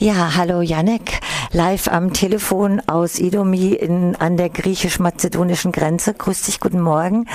Ja, hallo Janek, live am Telefon aus Idomi in, an der griechisch-mazedonischen Grenze. Grüß dich, guten Morgen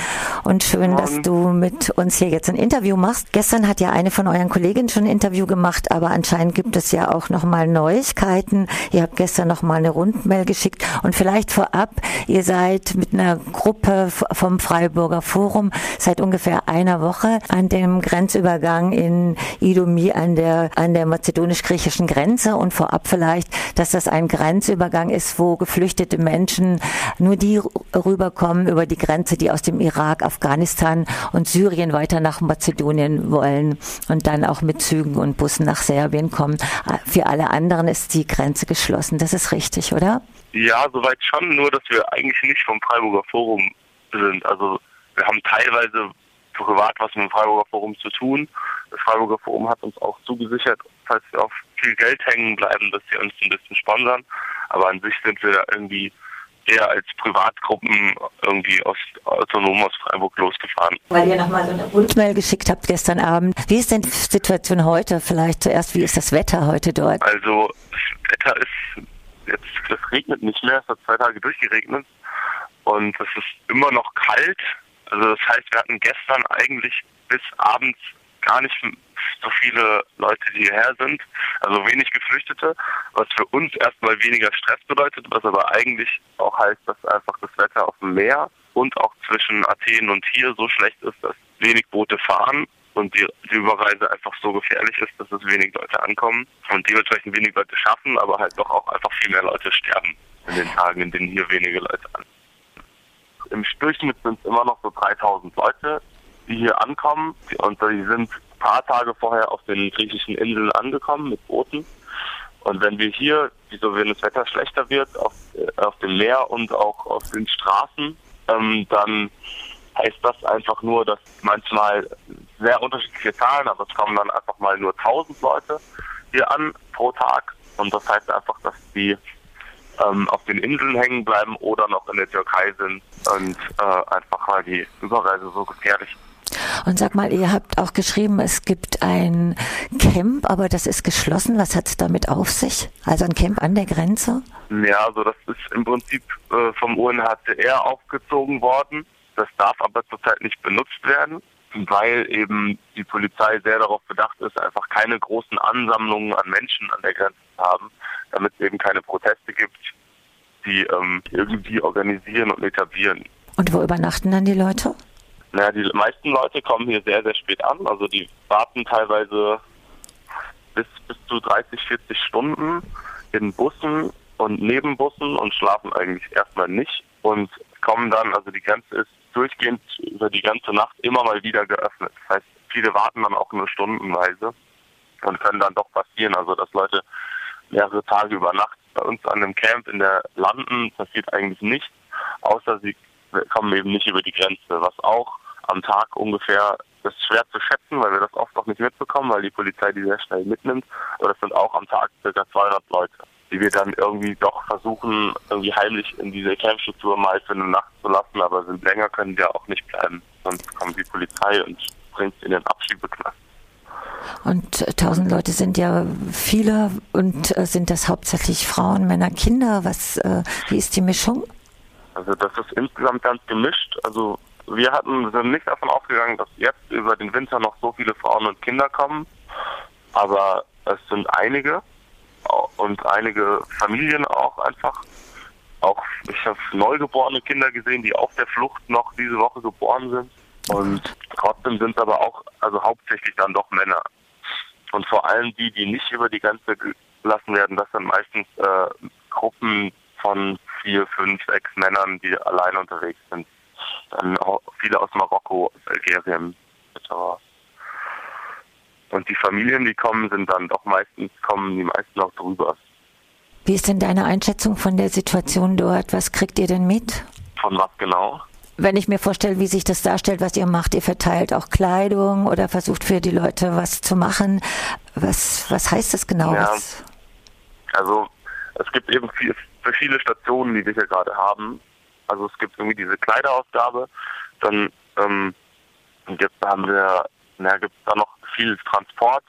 und schön, Morgen. dass du mit uns hier jetzt ein Interview machst. Gestern hat ja eine von euren Kolleginnen schon ein Interview gemacht, aber anscheinend gibt es ja auch nochmal Neuigkeiten. Ihr habt gestern nochmal eine Rundmail geschickt und vielleicht vorab, ihr seid mit einer Gruppe vom Freiburger Forum seit ungefähr einer Woche an dem Grenzübergang in Idomi an der, an der mazedonisch-griechischen Grenze und vorab vielleicht, dass das ein Grenzübergang ist, wo geflüchtete Menschen nur die rüberkommen über die Grenze, die aus dem Irak, Afghanistan und Syrien weiter nach Mazedonien wollen und dann auch mit Zügen und Bussen nach Serbien kommen. Für alle anderen ist die Grenze geschlossen. Das ist richtig, oder? Ja, soweit schon, nur dass wir eigentlich nicht vom Freiburger Forum sind. Also wir haben teilweise privat was mit dem Freiburger Forum zu tun. Das Freiburger Forum hat uns auch zugesichert, falls wir auf viel Geld hängen bleiben, dass sie uns ein bisschen sponsern. Aber an sich sind wir da irgendwie eher als Privatgruppen irgendwie aus autonom aus Freiburg losgefahren. Weil ihr nochmal so eine Rundmail geschickt habt gestern Abend. Wie ist denn die Situation heute? Vielleicht zuerst, wie ist das Wetter heute dort? Also das Wetter ist jetzt, das regnet nicht mehr, es hat zwei Tage durchgeregnet und es ist immer noch kalt. Also das heißt, wir hatten gestern eigentlich bis abends gar nicht so viele Leute, die hierher sind, also wenig Geflüchtete, was für uns erstmal weniger Stress bedeutet, was aber eigentlich auch heißt, dass einfach das Wetter auf dem Meer und auch zwischen Athen und hier so schlecht ist, dass wenig Boote fahren und die, die Überreise einfach so gefährlich ist, dass es wenig Leute ankommen und dementsprechend wenig Leute schaffen, aber halt doch auch einfach viel mehr Leute sterben in den Tagen, in denen hier wenige Leute ankommen. Im Durchschnitt sind es immer noch so 3000 Leute, die hier ankommen und die sind paar Tage vorher auf den griechischen Inseln angekommen mit Booten. Und wenn wir hier, wieso wenn das Wetter schlechter wird, auf, äh, auf dem Meer und auch auf den Straßen, ähm, dann heißt das einfach nur, dass manchmal sehr unterschiedliche Zahlen, aber es kommen dann einfach mal nur 1000 Leute hier an pro Tag. Und das heißt einfach, dass die ähm, auf den Inseln hängen bleiben oder noch in der Türkei sind und äh, einfach weil die Überreise so gefährlich ist. Und sag mal, ihr habt auch geschrieben, es gibt ein Camp, aber das ist geschlossen. Was hat es damit auf sich? Also ein Camp an der Grenze? Ja, also das ist im Prinzip äh, vom UNHCR aufgezogen worden. Das darf aber zurzeit nicht benutzt werden, weil eben die Polizei sehr darauf bedacht ist, einfach keine großen Ansammlungen an Menschen an der Grenze zu haben, damit es eben keine Proteste gibt, die ähm, irgendwie organisieren und etablieren. Und wo übernachten dann die Leute? Naja, die meisten Leute kommen hier sehr, sehr spät an. Also die warten teilweise bis, bis zu 30, 40 Stunden in Bussen und Nebenbussen und schlafen eigentlich erstmal nicht und kommen dann, also die Grenze ist durchgehend über die ganze Nacht immer mal wieder geöffnet. Das heißt, viele warten dann auch nur stundenweise und können dann doch passieren. Also dass Leute mehrere Tage über Nacht bei uns an dem Camp in der landen, passiert eigentlich nicht, außer sie kommen eben nicht über die Grenze, was auch am Tag ungefähr, das ist schwer zu schätzen, weil wir das oft auch nicht mitbekommen, weil die Polizei die sehr schnell mitnimmt. Aber das sind auch am Tag ca. 200 Leute, die wir dann irgendwie doch versuchen, irgendwie heimlich in diese Campstruktur mal für eine Nacht zu lassen, aber sind länger können wir auch nicht bleiben. Sonst kommt die Polizei und bringt in den Abschiebeknast. Und äh, tausend Leute sind ja viele und äh, sind das hauptsächlich Frauen, Männer, Kinder? Was, äh, wie ist die Mischung? Also das ist insgesamt ganz gemischt. Also wir hatten, sind nicht davon ausgegangen, dass jetzt über den Winter noch so viele Frauen und Kinder kommen, aber es sind einige und einige Familien auch einfach. Auch ich habe neugeborene Kinder gesehen, die auf der Flucht noch diese Woche geboren sind. Und trotzdem sind es aber auch, also hauptsächlich dann doch Männer. Und vor allem die, die nicht über die Grenze gelassen werden, das sind meistens äh, Gruppen von vier, fünf, sechs Männern, die allein unterwegs sind dann auch viele aus Marokko, aus Algerien etc. Und die Familien, die kommen, sind dann doch meistens, kommen die meisten auch drüber. Wie ist denn deine Einschätzung von der Situation dort? Was kriegt ihr denn mit? Von was genau? Wenn ich mir vorstelle, wie sich das darstellt, was ihr macht, ihr verteilt auch Kleidung oder versucht für die Leute was zu machen. Was, was heißt das genau? Ja, also es gibt eben viel, viele Stationen, die wir hier gerade haben. Also es gibt irgendwie diese Kleiderausgabe, dann ähm, jetzt haben wir, na, gibt es da noch viel Transport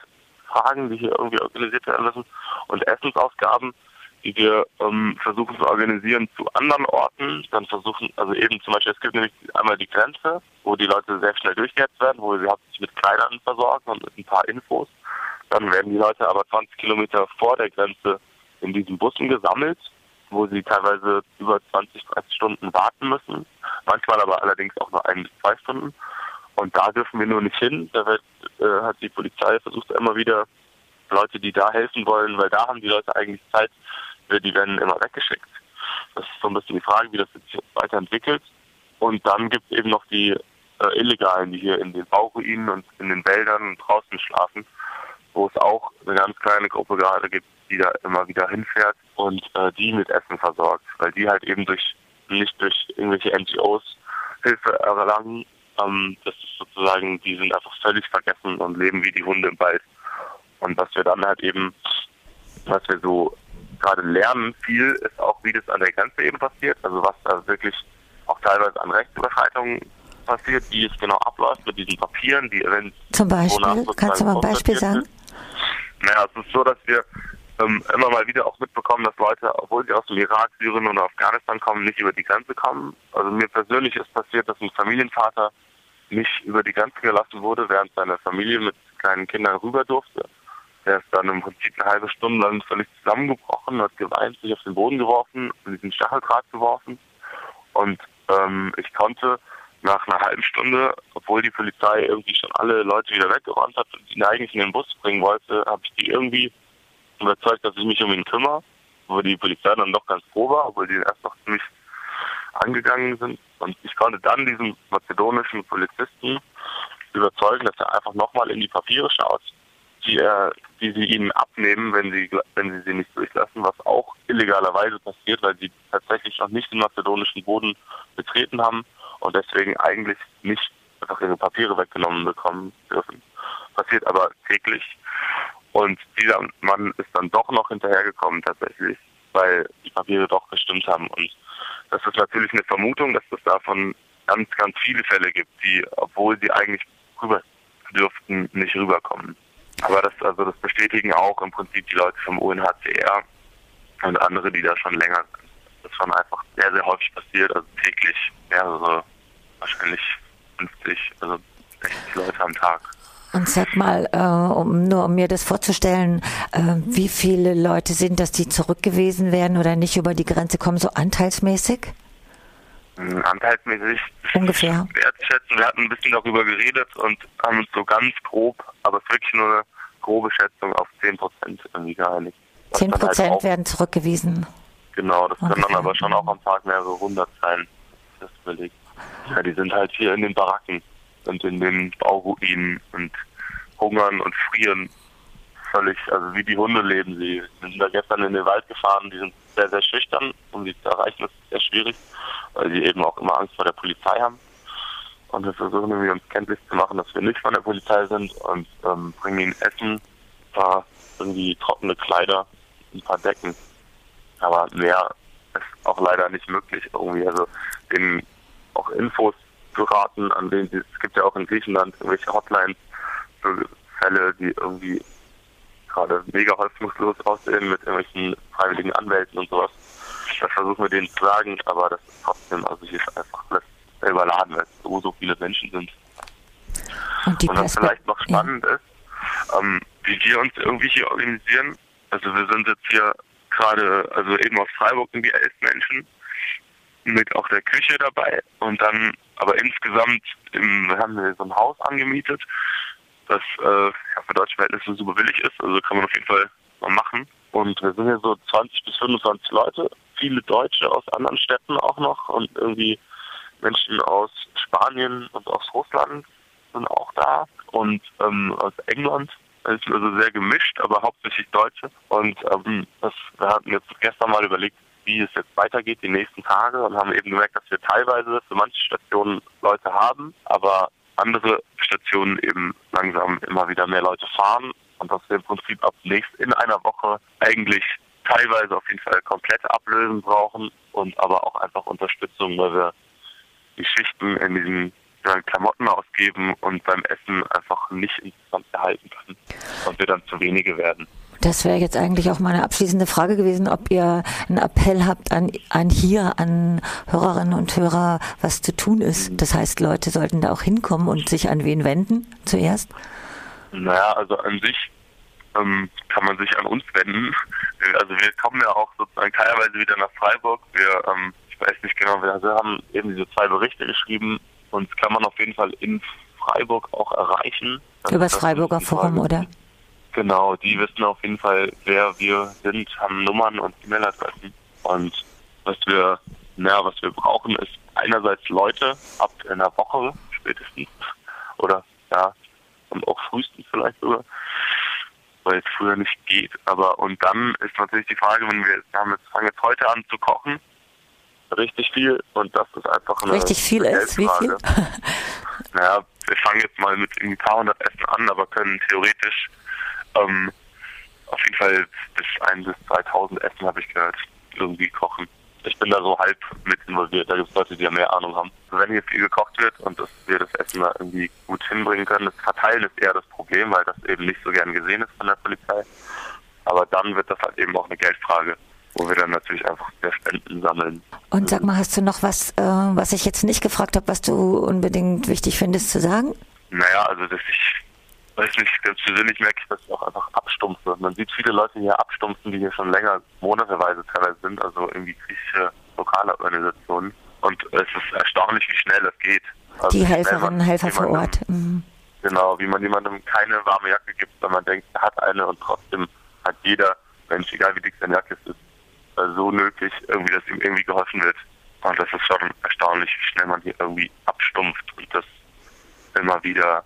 Fragen, die hier irgendwie organisiert werden müssen und Essensausgaben, die wir ähm, versuchen zu organisieren zu anderen Orten. Dann versuchen, also eben zum Beispiel, es gibt nämlich einmal die Grenze, wo die Leute sehr schnell durchgehetzt werden, wo sie hauptsächlich mit Kleidern versorgen und mit ein paar Infos. Dann werden die Leute aber 20 Kilometer vor der Grenze in diesen Bussen gesammelt, wo sie teilweise über 20, 30 Stunden warten müssen. Manchmal aber allerdings auch nur ein bis zwei Stunden. Und da dürfen wir nur nicht hin. Da wird, äh, hat die Polizei versucht immer wieder Leute, die da helfen wollen, weil da haben die Leute eigentlich Zeit, die werden immer weggeschickt. Das ist so ein bisschen die Frage, wie das sich weiterentwickelt. Und dann gibt es eben noch die äh, Illegalen, die hier in den Bauruinen und in den Wäldern und draußen schlafen, wo es auch eine ganz kleine Gruppe gerade gibt, die da immer wieder hinfährt und äh, die mit Essen versorgt, weil die halt eben durch nicht durch irgendwelche NGOs Hilfe erlangen. Ähm, das ist sozusagen, die sind einfach völlig vergessen und leben wie die Hunde im Wald. Und was wir dann halt eben, was wir so gerade lernen viel, ist auch, wie das an der Grenze eben passiert. Also was da wirklich auch teilweise an Rechtsüberschreitungen passiert, wie es genau abläuft mit diesen Papieren, die eventuell. Zum Beispiel, kannst du mal ein Beispiel sagen? Naja, es ist so, dass wir ähm, immer mal wieder auch mitbekommen, dass Leute, obwohl sie aus dem Irak, Syrien oder Afghanistan kommen, nicht über die Grenze kommen. Also mir persönlich ist passiert, dass ein Familienvater nicht über die Grenze gelassen wurde, während seine Familie mit kleinen Kindern rüber durfte. Er ist dann im Prinzip eine halbe Stunde lang völlig zusammengebrochen, hat geweint, sich auf den Boden geworfen, in diesen Stacheldraht geworfen. Und ähm, ich konnte nach einer halben Stunde, obwohl die Polizei irgendwie schon alle Leute wieder weggeräumt hat und ihn eigentlich in den Bus bringen wollte, habe ich die irgendwie überzeugt, dass ich mich um ihn kümmere, wo die Polizei dann doch ganz froh war, obwohl die erst noch ziemlich angegangen sind. Und ich konnte dann diesen mazedonischen Polizisten überzeugen, dass er einfach nochmal in die Papiere schaut die, er, die sie ihnen abnehmen, wenn sie, wenn sie sie nicht durchlassen, was auch illegalerweise passiert, weil sie tatsächlich noch nicht den mazedonischen Boden betreten haben und deswegen eigentlich nicht einfach ihre Papiere weggenommen bekommen dürfen. Passiert aber täglich. Und dieser Mann ist dann doch noch hinterhergekommen tatsächlich, weil die Papiere doch gestimmt haben. Und das ist natürlich eine Vermutung, dass es davon ganz, ganz viele Fälle gibt, die, obwohl sie eigentlich rüber dürften, nicht rüberkommen. Aber das, also das bestätigen auch im Prinzip die Leute vom UNHCR und andere, die da schon länger sind. Das ist schon einfach sehr, sehr häufig passiert, also täglich mehrere, wahrscheinlich 50, also 60 Leute am Tag. Und sag mal, äh, um, nur um mir das vorzustellen, äh, wie viele Leute sind das, die zurückgewiesen werden oder nicht über die Grenze kommen, so anteilsmäßig? Hm, anteilsmäßig ungefähr wertschätzen. Wir hatten ein bisschen darüber geredet und haben uns so ganz grob, aber es ist wirklich nur eine grobe Schätzung auf 10 Prozent irgendwie geeinigt. 10 halt Prozent halt werden zurückgewiesen. Genau, das okay. können dann aber schon auch am Tag mehrere hundert sein. Das überlegt. Ja, die sind halt hier in den Baracken und in den Bauruinen und hungern und frieren völlig, also wie die Hunde leben sie. Wir sind da gestern in den Wald gefahren, die sind sehr, sehr schüchtern, um sie zu erreichen, das ist sehr schwierig, weil sie eben auch immer Angst vor der Polizei haben. Und wir versuchen irgendwie uns kenntlich zu machen, dass wir nicht von der Polizei sind und ähm, bringen ihnen Essen, ein paar irgendwie trockene Kleider, ein paar Decken. Aber mehr ist auch leider nicht möglich irgendwie. Also denen auch Infos zu raten, an denen sie, es gibt ja auch in Griechenland irgendwelche Hotlines für Fälle, die irgendwie gerade mega hoffnungslos aussehen mit irgendwelchen freiwilligen Anwälten und sowas. Das versuchen wir denen zu sagen, aber das ist trotzdem, also hier ist einfach alles überladen, weil es so, so viele Menschen sind. Und, und was vielleicht noch spannend ja. ist, ähm, wie wir uns irgendwie hier organisieren. Also wir sind jetzt hier gerade, also eben aus Freiburg sind wir elf Menschen mit auch der Küche dabei und dann aber insgesamt im, haben wir so ein Haus angemietet das äh, für deutsche Verhältnisse super billig ist. Also kann man auf jeden Fall mal machen. Und wir sind hier so 20 bis 25 Leute, viele Deutsche aus anderen Städten auch noch und irgendwie Menschen aus Spanien und aus Russland sind auch da und ähm, aus England. Es ist also sehr gemischt, aber hauptsächlich Deutsche. Und ähm, das, wir hatten jetzt gestern mal überlegt, wie es jetzt weitergeht die nächsten Tage und haben eben gemerkt, dass wir teilweise für manche Stationen Leute haben, aber andere Stationen eben langsam immer wieder mehr Leute fahren und dass wir im Prinzip ab nächst in einer Woche eigentlich teilweise auf jeden Fall komplette Ablösen brauchen und aber auch einfach Unterstützung, weil wir die Schichten in diesen Klamotten ausgeben und beim Essen einfach nicht insgesamt behalten können und wir dann zu wenige werden. Das wäre jetzt eigentlich auch meine abschließende Frage gewesen, ob ihr einen Appell habt an, an hier, an Hörerinnen und Hörer, was zu tun ist. Das heißt, Leute sollten da auch hinkommen und sich an wen wenden zuerst? Naja, also an sich ähm, kann man sich an uns wenden. Also wir kommen ja auch sozusagen teilweise wieder nach Freiburg. Wir, ähm, ich weiß nicht genau, wir haben eben diese zwei Berichte geschrieben. Uns kann man auf jeden Fall in Freiburg auch erreichen. Über das Freiburger Forum, oder? Genau, die wissen auf jeden Fall, wer wir sind, haben Nummern und E-Mail-Adressen. Und was wir, naja, was wir brauchen, ist einerseits Leute ab einer Woche spätestens oder ja, und auch frühestens vielleicht sogar, weil es früher nicht geht. Aber und dann ist natürlich die Frage, wenn wir, wir haben jetzt, fangen jetzt heute an zu kochen, richtig viel und das ist einfach eine Richtig viel ist? Wie viel? naja, wir fangen jetzt mal mit ein paar hundert Essen an, aber können theoretisch ähm, auf jeden Fall bis ein bis 2000 Essen habe ich gehört, irgendwie kochen. Ich bin da so halb mit involviert. Da gibt es Leute, die ja mehr Ahnung haben. Wenn hier viel gekocht wird und dass wir das Essen da irgendwie gut hinbringen können, das Verteilen ist eher das Problem, weil das eben nicht so gern gesehen ist von der Polizei. Aber dann wird das halt eben auch eine Geldfrage, wo wir dann natürlich einfach mehr Spenden sammeln. Und sag mal, hast du noch was, äh, was ich jetzt nicht gefragt habe, was du unbedingt wichtig findest zu sagen? Naja, also dass ich weiß nicht, persönlich merke ich, dass ich auch einfach abstumpfe. Man sieht viele Leute hier abstumpfen, die hier schon länger, monateweise teilweise sind, also irgendwie griechische lokale Organisationen. Und es ist erstaunlich, wie schnell es geht. Also die Helferinnen und Helfer vor Ort. Mhm. Genau, wie man jemandem keine warme Jacke gibt, wenn man denkt, er hat eine und trotzdem hat jeder Mensch, egal wie dick seine Jacke ist, äh, so nötig, irgendwie, dass ihm irgendwie geholfen wird. Und das ist schon erstaunlich, wie schnell man hier irgendwie abstumpft und das immer wieder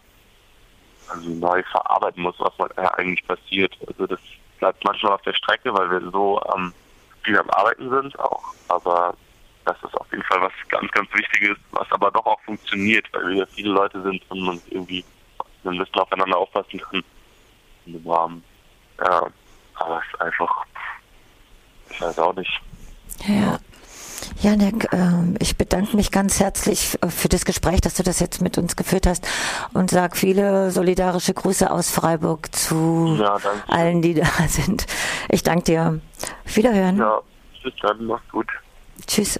also neu verarbeiten muss, was ja eigentlich passiert. Also das bleibt manchmal auf der Strecke, weil wir so ähm, viel am Arbeiten sind auch. Aber das ist auf jeden Fall was ganz, ganz Wichtiges, was aber doch auch funktioniert, weil wir ja viele Leute sind und man irgendwie ein bisschen aufeinander aufpassen kann in dem Rahmen. Ja, aber es ist einfach, ich weiß auch nicht. Ja. Janek, ähm, ich bedanke mich ganz herzlich für das Gespräch, dass du das jetzt mit uns geführt hast und sag viele solidarische Grüße aus Freiburg zu ja, allen, die da sind. Ich danke dir. Wiederhören. Ja, bis dann, mach's gut. Tschüss.